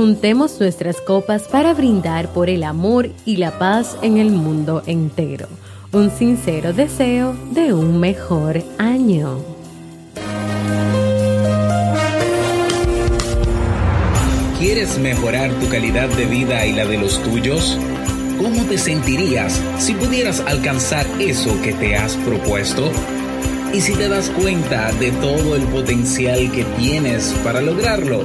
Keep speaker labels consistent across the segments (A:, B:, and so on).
A: juntemos nuestras copas para brindar por el amor y la paz en el mundo entero. Un sincero deseo de un mejor año.
B: ¿Quieres mejorar tu calidad de vida y la de los tuyos? ¿Cómo te sentirías si pudieras alcanzar eso que te has propuesto? ¿Y si te das cuenta de todo el potencial que tienes para lograrlo?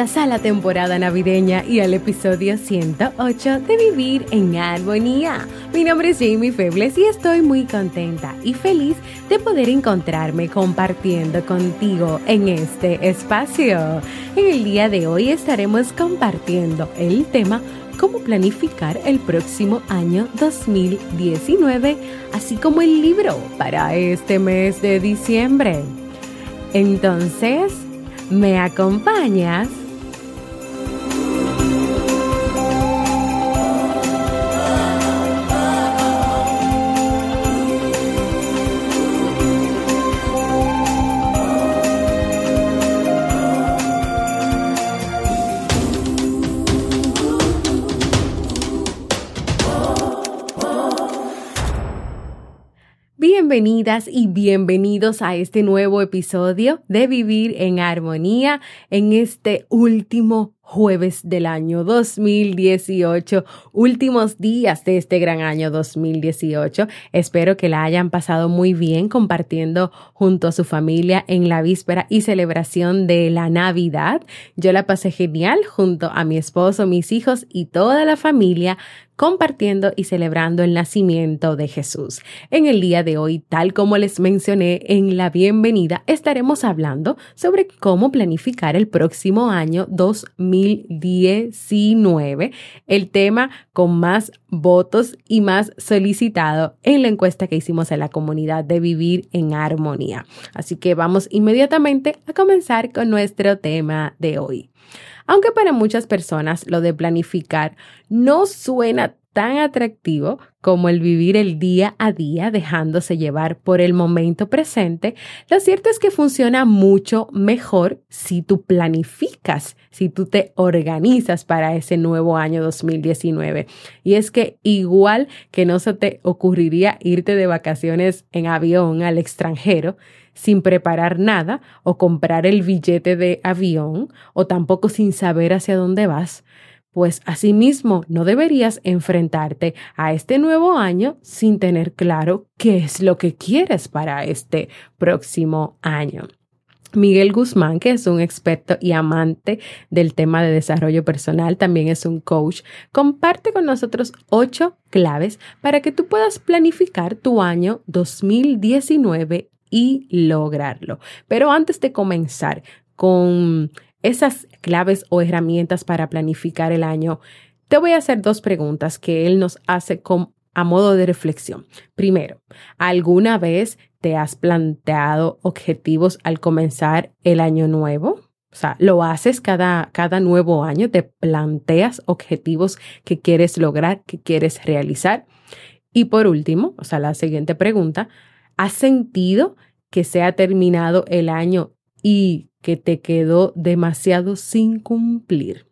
A: A la temporada navideña y al episodio 108 de Vivir en Armonía. Mi nombre es Jamie Febles y estoy muy contenta y feliz de poder encontrarme compartiendo contigo en este espacio. En el día de hoy estaremos compartiendo el tema cómo planificar el próximo año 2019, así como el libro para este mes de diciembre. Entonces, ¿Me acompañas? Bienvenidas y bienvenidos a este nuevo episodio de Vivir en Armonía en este último jueves del año 2018, últimos días de este gran año 2018. Espero que la hayan pasado muy bien compartiendo junto a su familia en la víspera y celebración de la Navidad. Yo la pasé genial junto a mi esposo, mis hijos y toda la familia compartiendo y celebrando el nacimiento de Jesús. En el día de hoy, tal como les mencioné en la bienvenida, estaremos hablando sobre cómo planificar el próximo año 2019, el tema con más votos y más solicitado en la encuesta que hicimos en la comunidad de Vivir en Armonía. Así que vamos inmediatamente a comenzar con nuestro tema de hoy. Aunque para muchas personas lo de planificar no suena tan atractivo como el vivir el día a día dejándose llevar por el momento presente, lo cierto es que funciona mucho mejor si tú planificas, si tú te organizas para ese nuevo año 2019. Y es que igual que no se te ocurriría irte de vacaciones en avión al extranjero, sin preparar nada o comprar el billete de avión o tampoco sin saber hacia dónde vas, pues asimismo no deberías enfrentarte a este nuevo año sin tener claro qué es lo que quieres para este próximo año. Miguel Guzmán, que es un experto y amante del tema de desarrollo personal, también es un coach, comparte con nosotros ocho claves para que tú puedas planificar tu año 2019 y lograrlo. Pero antes de comenzar con esas claves o herramientas para planificar el año, te voy a hacer dos preguntas que él nos hace a modo de reflexión. Primero, ¿alguna vez te has planteado objetivos al comenzar el año nuevo? O sea, lo haces cada, cada nuevo año, te planteas objetivos que quieres lograr, que quieres realizar. Y por último, o sea, la siguiente pregunta, ¿Has sentido que se ha terminado el año y que te quedó demasiado sin cumplir?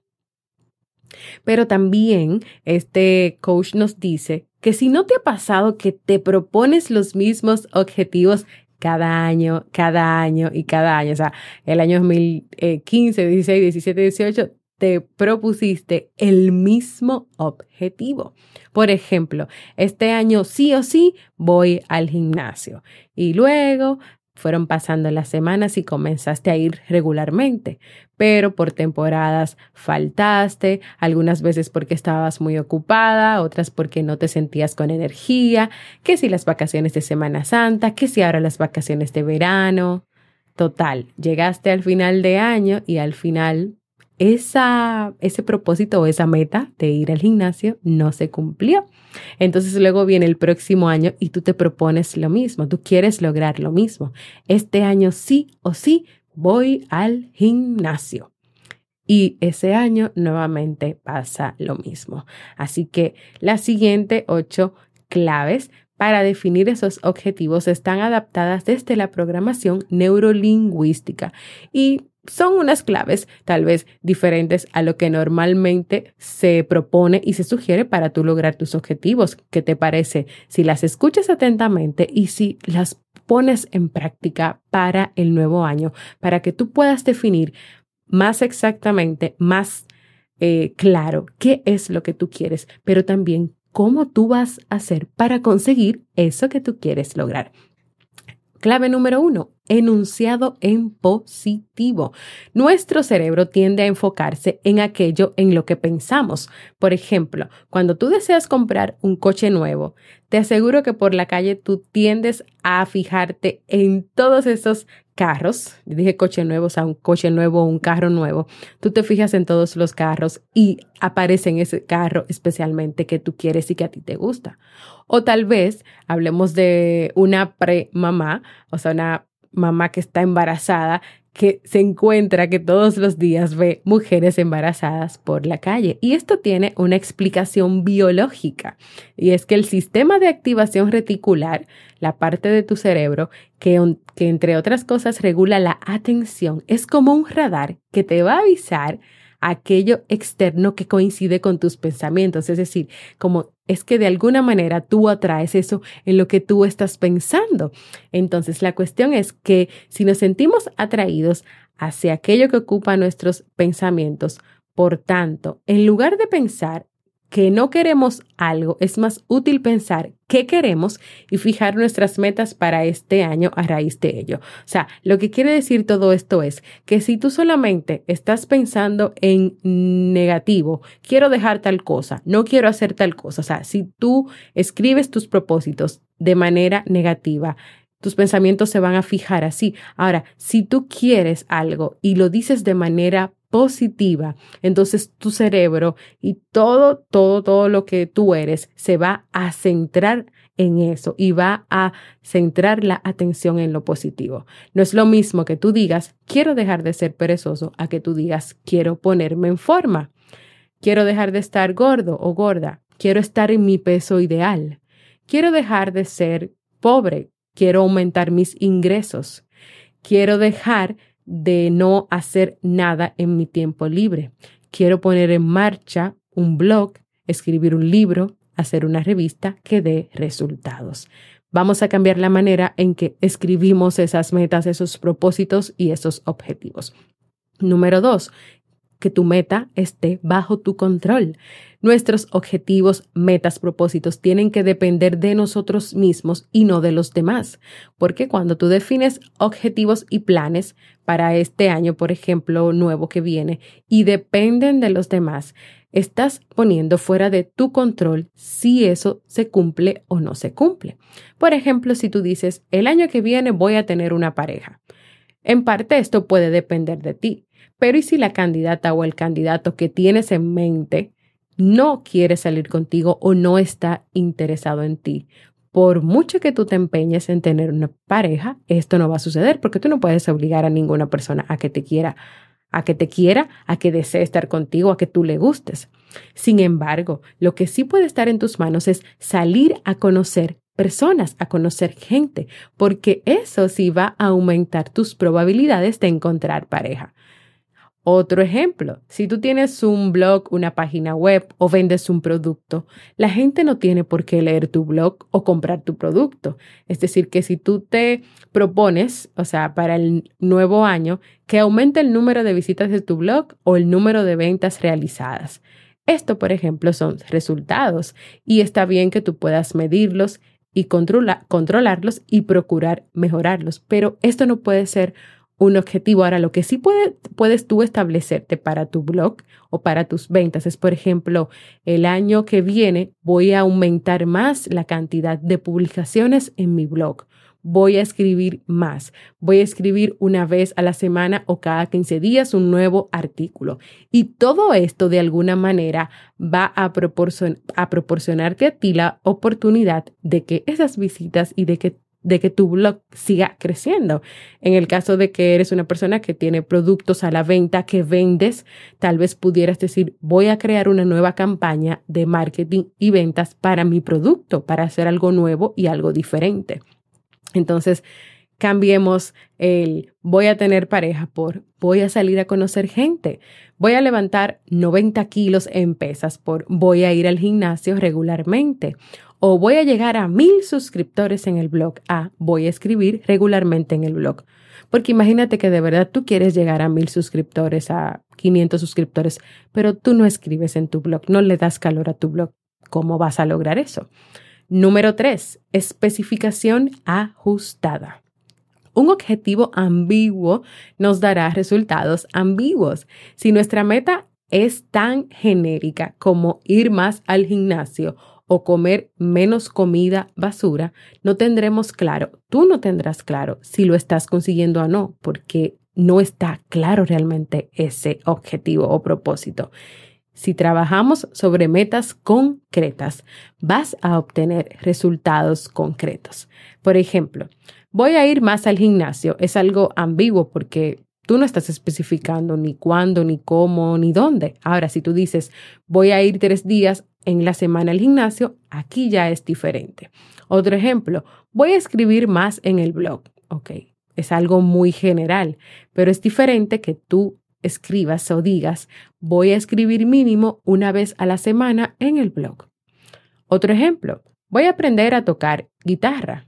A: Pero también este coach nos dice que si no te ha pasado que te propones los mismos objetivos cada año, cada año y cada año, o sea, el año 2015, 16, 17, 18, te propusiste el mismo objetivo. Por ejemplo, este año sí o sí voy al gimnasio y luego fueron pasando las semanas y comenzaste a ir regularmente, pero por temporadas faltaste, algunas veces porque estabas muy ocupada, otras porque no te sentías con energía, que si las vacaciones de Semana Santa, que si ahora las vacaciones de verano. Total, llegaste al final de año y al final esa, ese propósito o esa meta de ir al gimnasio no se cumplió. Entonces luego viene el próximo año y tú te propones lo mismo, tú quieres lograr lo mismo. Este año sí o sí voy al gimnasio. Y ese año nuevamente pasa lo mismo. Así que las siguientes ocho claves para definir esos objetivos están adaptadas desde la programación neurolingüística y son unas claves tal vez diferentes a lo que normalmente se propone y se sugiere para tú lograr tus objetivos. ¿Qué te parece si las escuchas atentamente y si las pones en práctica para el nuevo año, para que tú puedas definir más exactamente, más eh, claro qué es lo que tú quieres, pero también cómo tú vas a hacer para conseguir eso que tú quieres lograr. Clave número uno, enunciado en positivo. Nuestro cerebro tiende a enfocarse en aquello en lo que pensamos. Por ejemplo, cuando tú deseas comprar un coche nuevo, te aseguro que por la calle tú tiendes a fijarte en todos esos carros. Dije coche nuevo, o sea, un coche nuevo, un carro nuevo. Tú te fijas en todos los carros y aparece en ese carro especialmente que tú quieres y que a ti te gusta. O tal vez hablemos de una pre-mamá, o sea, una mamá que está embarazada, que se encuentra que todos los días ve mujeres embarazadas por la calle. Y esto tiene una explicación biológica. Y es que el sistema de activación reticular, la parte de tu cerebro que, que entre otras cosas regula la atención, es como un radar que te va a avisar aquello externo que coincide con tus pensamientos. Es decir, como es que de alguna manera tú atraes eso en lo que tú estás pensando. Entonces, la cuestión es que si nos sentimos atraídos hacia aquello que ocupa nuestros pensamientos, por tanto, en lugar de pensar que no queremos algo, es más útil pensar qué queremos y fijar nuestras metas para este año a raíz de ello. O sea, lo que quiere decir todo esto es que si tú solamente estás pensando en negativo, quiero dejar tal cosa, no quiero hacer tal cosa, o sea, si tú escribes tus propósitos de manera negativa, tus pensamientos se van a fijar así. Ahora, si tú quieres algo y lo dices de manera positiva, entonces tu cerebro y todo, todo, todo lo que tú eres se va a centrar en eso y va a centrar la atención en lo positivo. No es lo mismo que tú digas, quiero dejar de ser perezoso, a que tú digas, quiero ponerme en forma, quiero dejar de estar gordo o gorda, quiero estar en mi peso ideal, quiero dejar de ser pobre, quiero aumentar mis ingresos, quiero dejar de no hacer nada en mi tiempo libre. Quiero poner en marcha un blog, escribir un libro, hacer una revista que dé resultados. Vamos a cambiar la manera en que escribimos esas metas, esos propósitos y esos objetivos. Número dos, que tu meta esté bajo tu control. Nuestros objetivos, metas, propósitos tienen que depender de nosotros mismos y no de los demás. Porque cuando tú defines objetivos y planes para este año, por ejemplo, nuevo que viene, y dependen de los demás, estás poniendo fuera de tu control si eso se cumple o no se cumple. Por ejemplo, si tú dices, el año que viene voy a tener una pareja. En parte esto puede depender de ti, pero ¿y si la candidata o el candidato que tienes en mente no quiere salir contigo o no está interesado en ti? Por mucho que tú te empeñes en tener una pareja, esto no va a suceder porque tú no puedes obligar a ninguna persona a que te quiera, a que te quiera, a que desee estar contigo, a que tú le gustes. Sin embargo, lo que sí puede estar en tus manos es salir a conocer personas, a conocer gente, porque eso sí va a aumentar tus probabilidades de encontrar pareja. Otro ejemplo, si tú tienes un blog, una página web o vendes un producto, la gente no tiene por qué leer tu blog o comprar tu producto. Es decir, que si tú te propones, o sea, para el nuevo año, que aumente el número de visitas de tu blog o el número de ventas realizadas. Esto, por ejemplo, son resultados y está bien que tú puedas medirlos y controlarlos y procurar mejorarlos, pero esto no puede ser un objetivo. Ahora, lo que sí puedes tú establecerte para tu blog o para tus ventas es, por ejemplo, el año que viene voy a aumentar más la cantidad de publicaciones en mi blog. Voy a escribir más. Voy a escribir una vez a la semana o cada 15 días un nuevo artículo. Y todo esto de alguna manera va a, a proporcionarte a ti la oportunidad de que esas visitas y de que de que tu blog siga creciendo. En el caso de que eres una persona que tiene productos a la venta que vendes, tal vez pudieras decir, voy a crear una nueva campaña de marketing y ventas para mi producto, para hacer algo nuevo y algo diferente. Entonces, cambiemos el voy a tener pareja por voy a salir a conocer gente, voy a levantar 90 kilos en pesas por voy a ir al gimnasio regularmente o voy a llegar a mil suscriptores en el blog a voy a escribir regularmente en el blog. Porque imagínate que de verdad tú quieres llegar a mil suscriptores, a 500 suscriptores, pero tú no escribes en tu blog, no le das calor a tu blog. ¿Cómo vas a lograr eso? Número tres, especificación ajustada. Un objetivo ambiguo nos dará resultados ambiguos. Si nuestra meta es tan genérica como ir más al gimnasio o comer menos comida basura, no tendremos claro, tú no tendrás claro si lo estás consiguiendo o no, porque no está claro realmente ese objetivo o propósito. Si trabajamos sobre metas concretas, vas a obtener resultados concretos. Por ejemplo, voy a ir más al gimnasio. Es algo ambiguo porque Tú no estás especificando ni cuándo, ni cómo, ni dónde. Ahora, si tú dices, voy a ir tres días en la semana al gimnasio, aquí ya es diferente. Otro ejemplo, voy a escribir más en el blog. Ok, es algo muy general, pero es diferente que tú escribas o digas, voy a escribir mínimo una vez a la semana en el blog. Otro ejemplo, voy a aprender a tocar guitarra.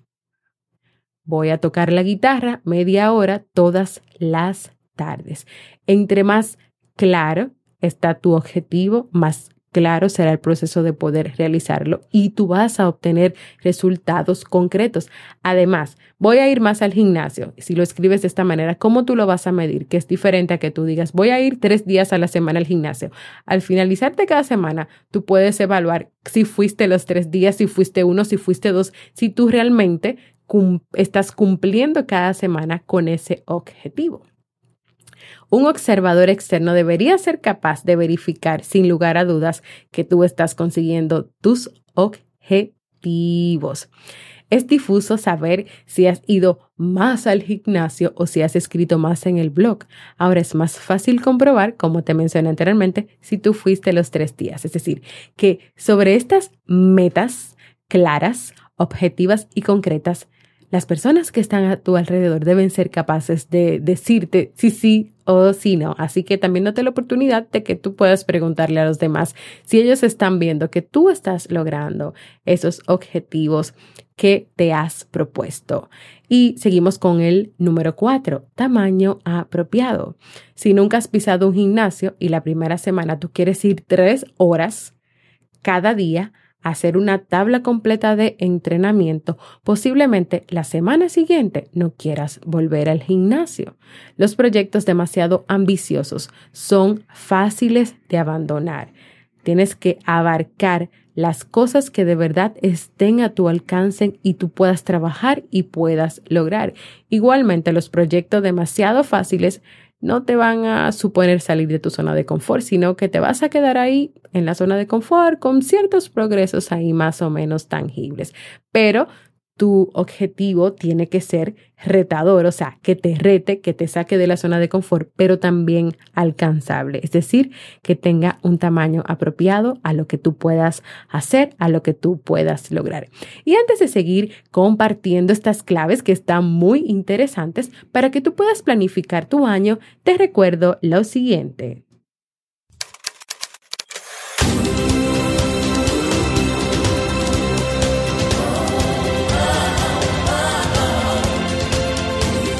A: Voy a tocar la guitarra media hora todas las tardes. Entre más claro está tu objetivo, más claro será el proceso de poder realizarlo y tú vas a obtener resultados concretos. Además, voy a ir más al gimnasio. Si lo escribes de esta manera, ¿cómo tú lo vas a medir? Que es diferente a que tú digas, voy a ir tres días a la semana al gimnasio. Al finalizar de cada semana, tú puedes evaluar si fuiste los tres días, si fuiste uno, si fuiste dos, si tú realmente estás cumpliendo cada semana con ese objetivo. Un observador externo debería ser capaz de verificar sin lugar a dudas que tú estás consiguiendo tus objetivos. Es difuso saber si has ido más al gimnasio o si has escrito más en el blog. Ahora es más fácil comprobar, como te mencioné anteriormente, si tú fuiste los tres días. Es decir, que sobre estas metas claras, objetivas y concretas, las personas que están a tu alrededor deben ser capaces de decirte si sí o si no. Así que también date la oportunidad de que tú puedas preguntarle a los demás si ellos están viendo que tú estás logrando esos objetivos que te has propuesto. Y seguimos con el número cuatro, tamaño apropiado. Si nunca has pisado un gimnasio y la primera semana tú quieres ir tres horas cada día, hacer una tabla completa de entrenamiento, posiblemente la semana siguiente no quieras volver al gimnasio. Los proyectos demasiado ambiciosos son fáciles de abandonar. Tienes que abarcar las cosas que de verdad estén a tu alcance y tú puedas trabajar y puedas lograr. Igualmente, los proyectos demasiado fáciles no te van a suponer salir de tu zona de confort, sino que te vas a quedar ahí en la zona de confort con ciertos progresos ahí más o menos tangibles. Pero tu objetivo tiene que ser retador, o sea, que te rete, que te saque de la zona de confort, pero también alcanzable, es decir, que tenga un tamaño apropiado a lo que tú puedas hacer, a lo que tú puedas lograr. Y antes de seguir compartiendo estas claves que están muy interesantes para que tú puedas planificar tu año, te recuerdo lo siguiente.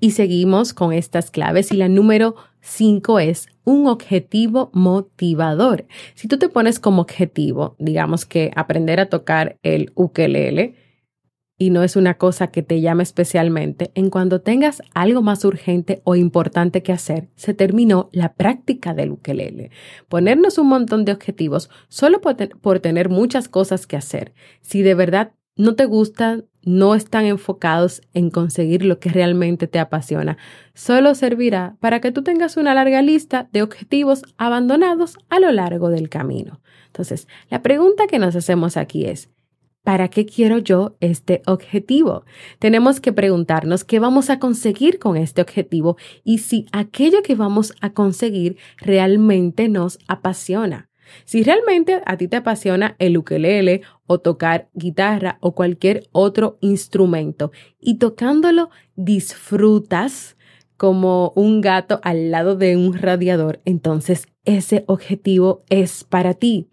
A: Y seguimos con estas claves y la número cinco es un objetivo motivador. Si tú te pones como objetivo, digamos que aprender a tocar el ukelele, y no es una cosa que te llame especialmente, en cuando tengas algo más urgente o importante que hacer, se terminó la práctica del ukelele. Ponernos un montón de objetivos solo por, por tener muchas cosas que hacer. Si de verdad no te gustan no están enfocados en conseguir lo que realmente te apasiona. Solo servirá para que tú tengas una larga lista de objetivos abandonados a lo largo del camino. Entonces, la pregunta que nos hacemos aquí es, ¿para qué quiero yo este objetivo? Tenemos que preguntarnos qué vamos a conseguir con este objetivo y si aquello que vamos a conseguir realmente nos apasiona. Si realmente a ti te apasiona el ukelele o tocar guitarra o cualquier otro instrumento y tocándolo disfrutas como un gato al lado de un radiador, entonces ese objetivo es para ti.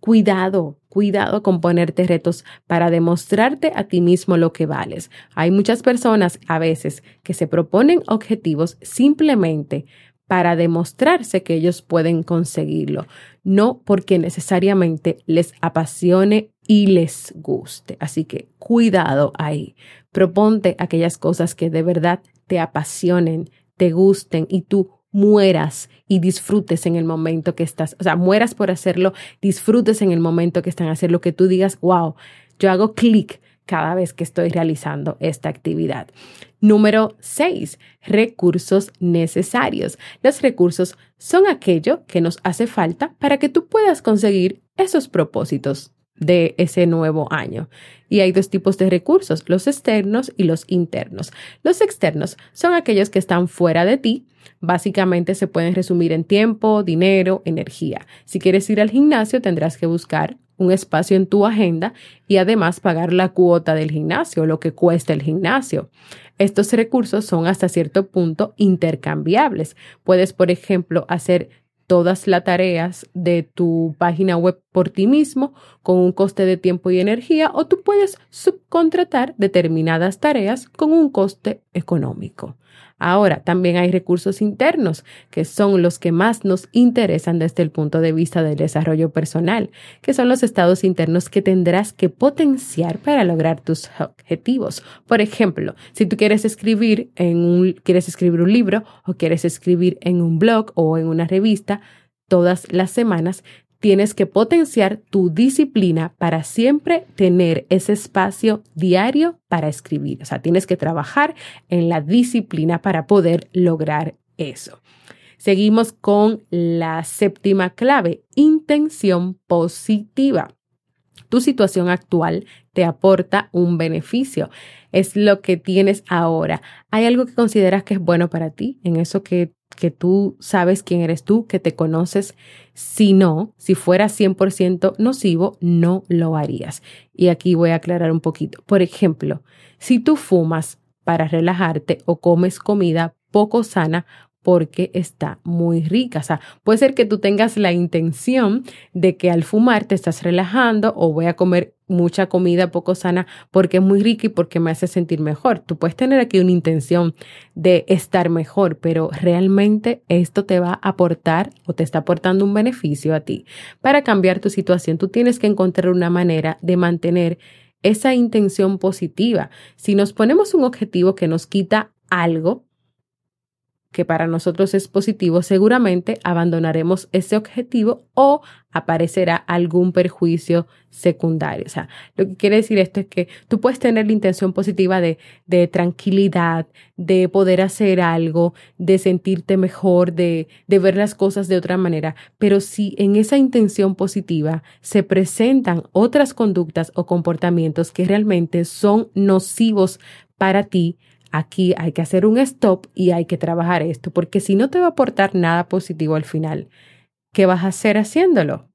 A: Cuidado, cuidado con ponerte retos para demostrarte a ti mismo lo que vales. Hay muchas personas a veces que se proponen objetivos simplemente para demostrarse que ellos pueden conseguirlo, no porque necesariamente les apasione y les guste. Así que cuidado ahí. Proponte aquellas cosas que de verdad te apasionen, te gusten y tú mueras y disfrutes en el momento que estás, o sea, mueras por hacerlo, disfrutes en el momento que están lo que tú digas, wow, yo hago clic cada vez que estoy realizando esta actividad. Número 6. Recursos necesarios. Los recursos son aquello que nos hace falta para que tú puedas conseguir esos propósitos de ese nuevo año. Y hay dos tipos de recursos, los externos y los internos. Los externos son aquellos que están fuera de ti. Básicamente se pueden resumir en tiempo, dinero, energía. Si quieres ir al gimnasio, tendrás que buscar un espacio en tu agenda y además pagar la cuota del gimnasio, lo que cuesta el gimnasio. Estos recursos son hasta cierto punto intercambiables. Puedes, por ejemplo, hacer todas las tareas de tu página web por ti mismo con un coste de tiempo y energía o tú puedes subcontratar determinadas tareas con un coste económico. Ahora, también hay recursos internos, que son los que más nos interesan desde el punto de vista del desarrollo personal, que son los estados internos que tendrás que potenciar para lograr tus objetivos. Por ejemplo, si tú quieres escribir en un, quieres escribir un libro o quieres escribir en un blog o en una revista, todas las semanas, tienes que potenciar tu disciplina para siempre tener ese espacio diario para escribir. O sea, tienes que trabajar en la disciplina para poder lograr eso. Seguimos con la séptima clave, intención positiva. Tu situación actual te aporta un beneficio. Es lo que tienes ahora. ¿Hay algo que consideras que es bueno para ti en eso que que tú sabes quién eres tú, que te conoces. Si no, si fuera 100% nocivo, no lo harías. Y aquí voy a aclarar un poquito. Por ejemplo, si tú fumas para relajarte o comes comida poco sana, porque está muy rica. O sea, puede ser que tú tengas la intención de que al fumar te estás relajando o voy a comer mucha comida poco sana porque es muy rica y porque me hace sentir mejor. Tú puedes tener aquí una intención de estar mejor, pero realmente esto te va a aportar o te está aportando un beneficio a ti. Para cambiar tu situación, tú tienes que encontrar una manera de mantener esa intención positiva. Si nos ponemos un objetivo que nos quita algo, que para nosotros es positivo, seguramente abandonaremos ese objetivo o aparecerá algún perjuicio secundario. O sea, lo que quiere decir esto es que tú puedes tener la intención positiva de, de tranquilidad, de poder hacer algo, de sentirte mejor, de, de ver las cosas de otra manera, pero si en esa intención positiva se presentan otras conductas o comportamientos que realmente son nocivos para ti, aquí hay que hacer un stop y hay que trabajar esto, porque si no te va a aportar nada positivo al final, ¿qué vas a hacer haciéndolo?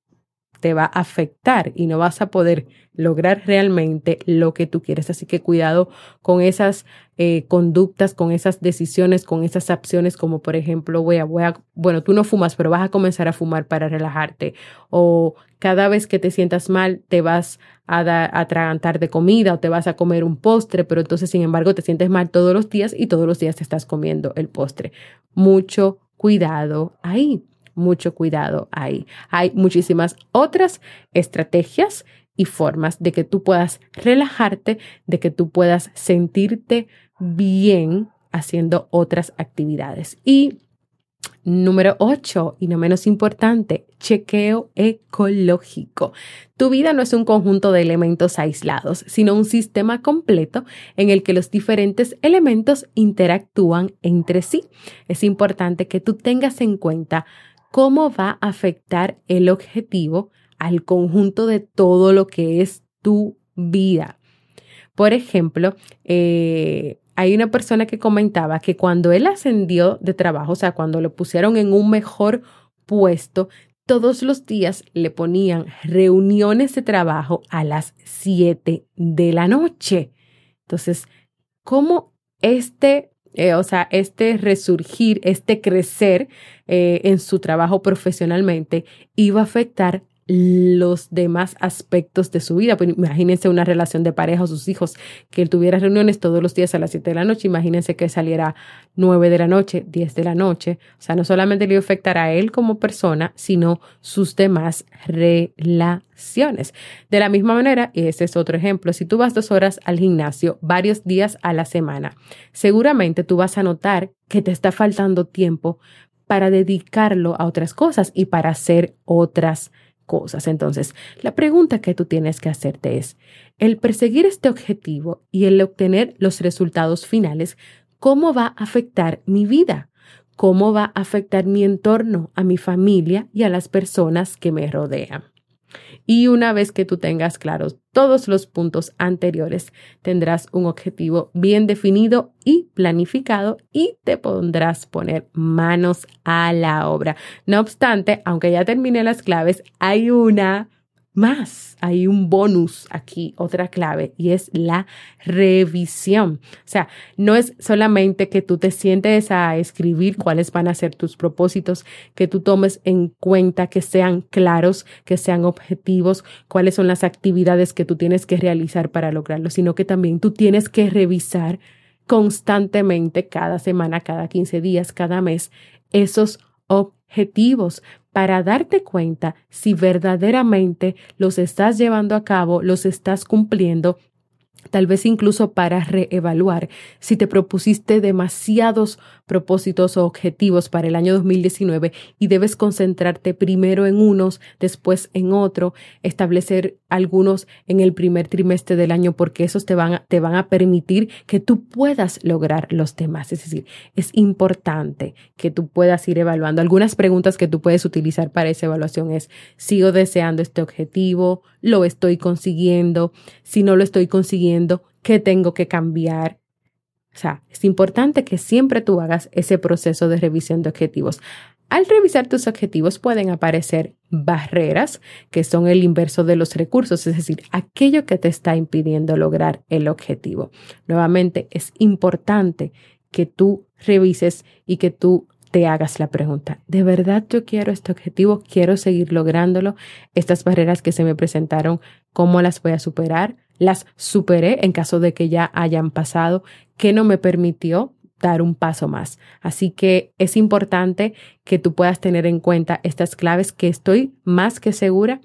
A: Te va a afectar y no vas a poder lograr realmente lo que tú quieres. Así que cuidado con esas eh, conductas, con esas decisiones, con esas acciones, como por ejemplo, voy a, voy a, bueno, tú no fumas, pero vas a comenzar a fumar para relajarte. O cada vez que te sientas mal, te vas a, atragantar de comida o te vas a comer un postre, pero entonces, sin embargo, te sientes mal todos los días y todos los días te estás comiendo el postre. Mucho cuidado ahí, mucho cuidado ahí. Hay muchísimas otras estrategias y formas de que tú puedas relajarte, de que tú puedas sentirte bien haciendo otras actividades. Y Número 8, y no menos importante, chequeo ecológico. Tu vida no es un conjunto de elementos aislados, sino un sistema completo en el que los diferentes elementos interactúan entre sí. Es importante que tú tengas en cuenta cómo va a afectar el objetivo al conjunto de todo lo que es tu vida. Por ejemplo, eh, hay una persona que comentaba que cuando él ascendió de trabajo, o sea, cuando lo pusieron en un mejor puesto, todos los días le ponían reuniones de trabajo a las 7 de la noche. Entonces, ¿cómo este, eh, o sea, este resurgir, este crecer eh, en su trabajo profesionalmente iba a afectar los demás aspectos de su vida. Pues imagínense una relación de pareja o sus hijos, que él tuviera reuniones todos los días a las 7 de la noche, imagínense que saliera 9 de la noche, 10 de la noche. O sea, no solamente le iba a afectar a él como persona, sino sus demás relaciones. De la misma manera, y ese es otro ejemplo, si tú vas dos horas al gimnasio varios días a la semana, seguramente tú vas a notar que te está faltando tiempo para dedicarlo a otras cosas y para hacer otras cosas. Entonces, la pregunta que tú tienes que hacerte es, el perseguir este objetivo y el obtener los resultados finales, ¿cómo va a afectar mi vida? ¿Cómo va a afectar mi entorno, a mi familia y a las personas que me rodean? Y una vez que tú tengas claros todos los puntos anteriores, tendrás un objetivo bien definido y planificado y te pondrás poner manos a la obra. No obstante, aunque ya terminé las claves, hay una más, hay un bonus aquí, otra clave, y es la revisión. O sea, no es solamente que tú te sientes a escribir cuáles van a ser tus propósitos, que tú tomes en cuenta que sean claros, que sean objetivos, cuáles son las actividades que tú tienes que realizar para lograrlo, sino que también tú tienes que revisar constantemente, cada semana, cada 15 días, cada mes, esos objetivos para darte cuenta si verdaderamente los estás llevando a cabo, los estás cumpliendo tal vez incluso para reevaluar si te propusiste demasiados propósitos o objetivos para el año 2019 y debes concentrarte primero en unos, después en otro, establecer algunos en el primer trimestre del año porque esos te van, a, te van a permitir que tú puedas lograr los demás. Es decir, es importante que tú puedas ir evaluando. Algunas preguntas que tú puedes utilizar para esa evaluación es, ¿sigo deseando este objetivo? ¿Lo estoy consiguiendo? Si no lo estoy consiguiendo, ¿qué tengo que cambiar? O sea, es importante que siempre tú hagas ese proceso de revisión de objetivos. Al revisar tus objetivos pueden aparecer barreras, que son el inverso de los recursos, es decir, aquello que te está impidiendo lograr el objetivo. Nuevamente, es importante que tú revises y que tú te hagas la pregunta, ¿de verdad yo quiero este objetivo? ¿Quiero seguir lográndolo? Estas barreras que se me presentaron, ¿cómo las voy a superar? Las superé en caso de que ya hayan pasado, que no me permitió dar un paso más. Así que es importante que tú puedas tener en cuenta estas claves que estoy más que segura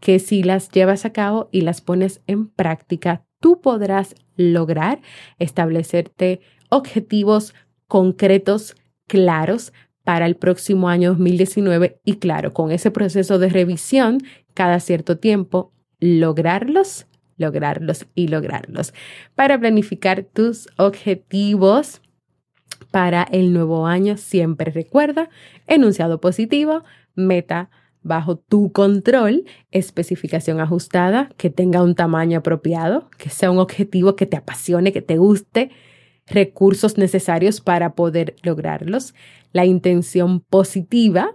A: que si las llevas a cabo y las pones en práctica, tú podrás lograr establecerte objetivos concretos, claros para el próximo año 2019 y claro, con ese proceso de revisión cada cierto tiempo, lograrlos, lograrlos y lograrlos. Para planificar tus objetivos para el nuevo año, siempre recuerda, enunciado positivo, meta bajo tu control, especificación ajustada, que tenga un tamaño apropiado, que sea un objetivo que te apasione, que te guste, recursos necesarios para poder lograrlos, la intención positiva,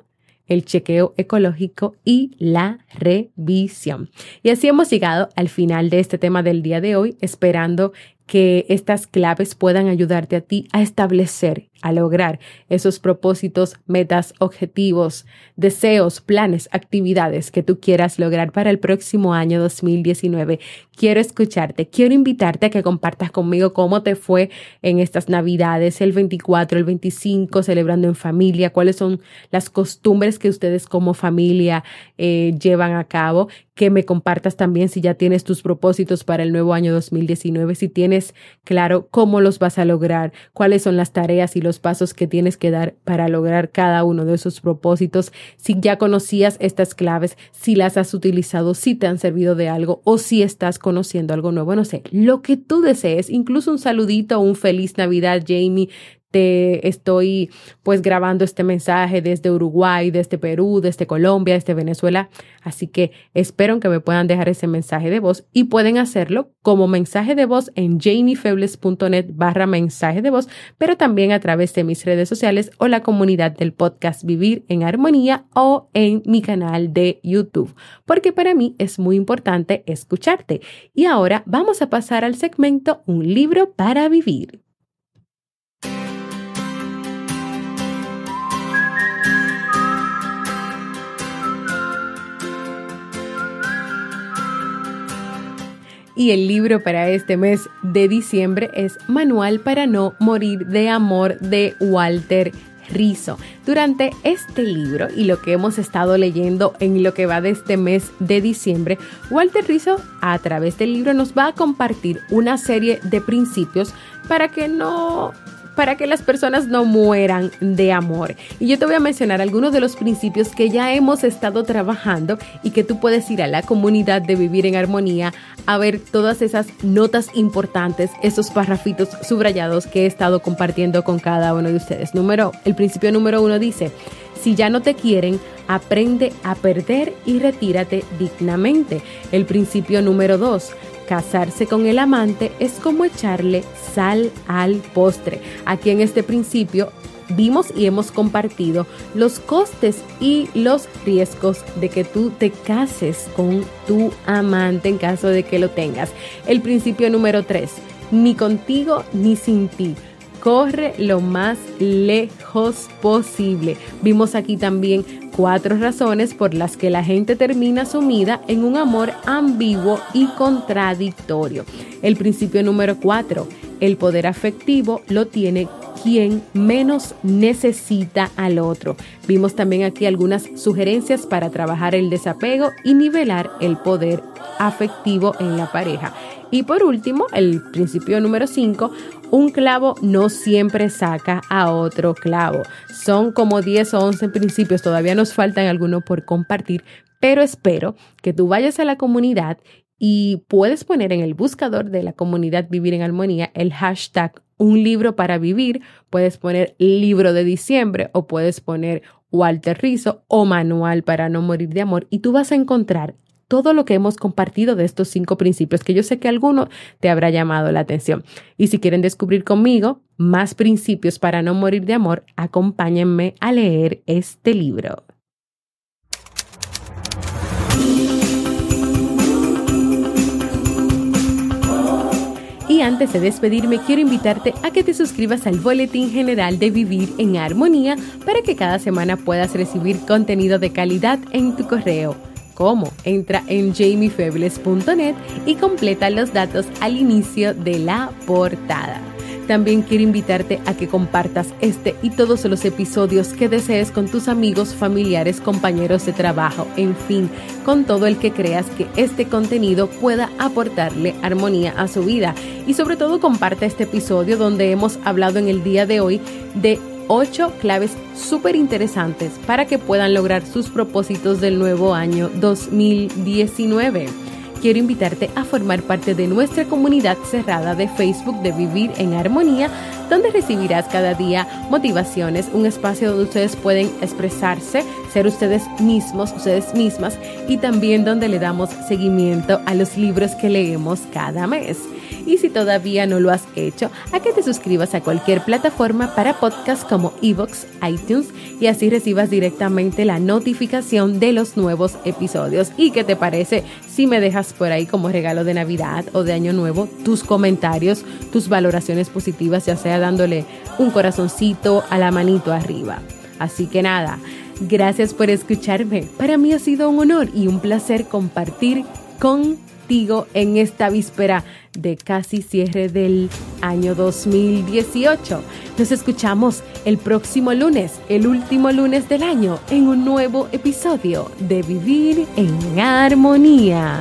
A: el chequeo ecológico y la revisión. Y así hemos llegado al final de este tema del día de hoy, esperando que estas claves puedan ayudarte a ti a establecer, a lograr esos propósitos, metas, objetivos, deseos, planes, actividades que tú quieras lograr para el próximo año 2019. Quiero escucharte, quiero invitarte a que compartas conmigo cómo te fue en estas navidades, el 24, el 25, celebrando en familia, cuáles son las costumbres que ustedes como familia eh, llevan a cabo que me compartas también si ya tienes tus propósitos para el nuevo año 2019, si tienes claro cómo los vas a lograr, cuáles son las tareas y los pasos que tienes que dar para lograr cada uno de esos propósitos, si ya conocías estas claves, si las has utilizado, si te han servido de algo o si estás conociendo algo nuevo, no sé, lo que tú desees, incluso un saludito, un feliz Navidad, Jamie, te estoy pues grabando este mensaje desde Uruguay, desde Perú, desde Colombia, desde Venezuela. Así que espero que me puedan dejar ese mensaje de voz y pueden hacerlo como mensaje de voz en jamiefebles.net barra mensaje de voz, pero también a través de mis redes sociales o la comunidad del podcast Vivir en Armonía o en mi canal de YouTube, porque para mí es muy importante escucharte. Y ahora vamos a pasar al segmento Un libro para vivir. Y el libro para este mes de diciembre es Manual para no morir de amor de Walter Rizzo. Durante este libro y lo que hemos estado leyendo en lo que va de este mes de diciembre, Walter Rizzo a través del libro nos va a compartir una serie de principios para que no para que las personas no mueran de amor. Y yo te voy a mencionar algunos de los principios que ya hemos estado trabajando y que tú puedes ir a la comunidad de Vivir en Armonía a ver todas esas notas importantes, esos parrafitos subrayados que he estado compartiendo con cada uno de ustedes. Número, el principio número uno dice, si ya no te quieren, aprende a perder y retírate dignamente. El principio número dos, Casarse con el amante es como echarle sal al postre. Aquí en este principio vimos y hemos compartido los costes y los riesgos de que tú te cases con tu amante en caso de que lo tengas. El principio número 3, ni contigo ni sin ti corre lo más lejos posible. Vimos aquí también cuatro razones por las que la gente termina sumida en un amor ambiguo y contradictorio. El principio número cuatro, el poder afectivo lo tiene quien menos necesita al otro. Vimos también aquí algunas sugerencias para trabajar el desapego y nivelar el poder afectivo en la pareja. Y por último, el principio número 5, un clavo no siempre saca a otro clavo. Son como 10 o 11 principios, todavía nos faltan algunos por compartir, pero espero que tú vayas a la comunidad y puedes poner en el buscador de la comunidad Vivir en Armonía el hashtag un libro para vivir, puedes poner libro de diciembre o puedes poner Walter Rizzo o manual para no morir de amor y tú vas a encontrar todo lo que hemos compartido de estos cinco principios, que yo sé que alguno te habrá llamado la atención. Y si quieren descubrir conmigo más principios para no morir de amor, acompáñenme a leer este libro. Y antes de despedirme, quiero invitarte a que te suscribas al Boletín General de Vivir en Armonía para que cada semana puedas recibir contenido de calidad en tu correo cómo. Entra en jamiefebles.net y completa los datos al inicio de la portada. También quiero invitarte a que compartas este y todos los episodios que desees con tus amigos, familiares, compañeros de trabajo, en fin, con todo el que creas que este contenido pueda aportarle armonía a su vida. Y sobre todo comparte este episodio donde hemos hablado en el día de hoy de ocho claves súper interesantes para que puedan lograr sus propósitos del nuevo año 2019 quiero invitarte a formar parte de nuestra comunidad cerrada de Facebook de Vivir en Armonía, donde recibirás cada día motivaciones, un espacio donde ustedes pueden expresarse, ser ustedes mismos, ustedes mismas, y también donde le damos seguimiento a los libros que leemos cada mes. Y si todavía no lo has hecho, a que te suscribas a cualquier plataforma para podcast como Evox, iTunes y así recibas directamente la notificación de los nuevos episodios. ¿Y qué te parece si me dejas por ahí como regalo de Navidad o de Año Nuevo tus comentarios, tus valoraciones positivas, ya sea dándole un corazoncito a la manito arriba? Así que nada, gracias por escucharme. Para mí ha sido un honor y un placer compartir con en esta víspera de casi cierre del año 2018. Nos escuchamos el próximo lunes, el último lunes del año, en un nuevo episodio de Vivir en Armonía.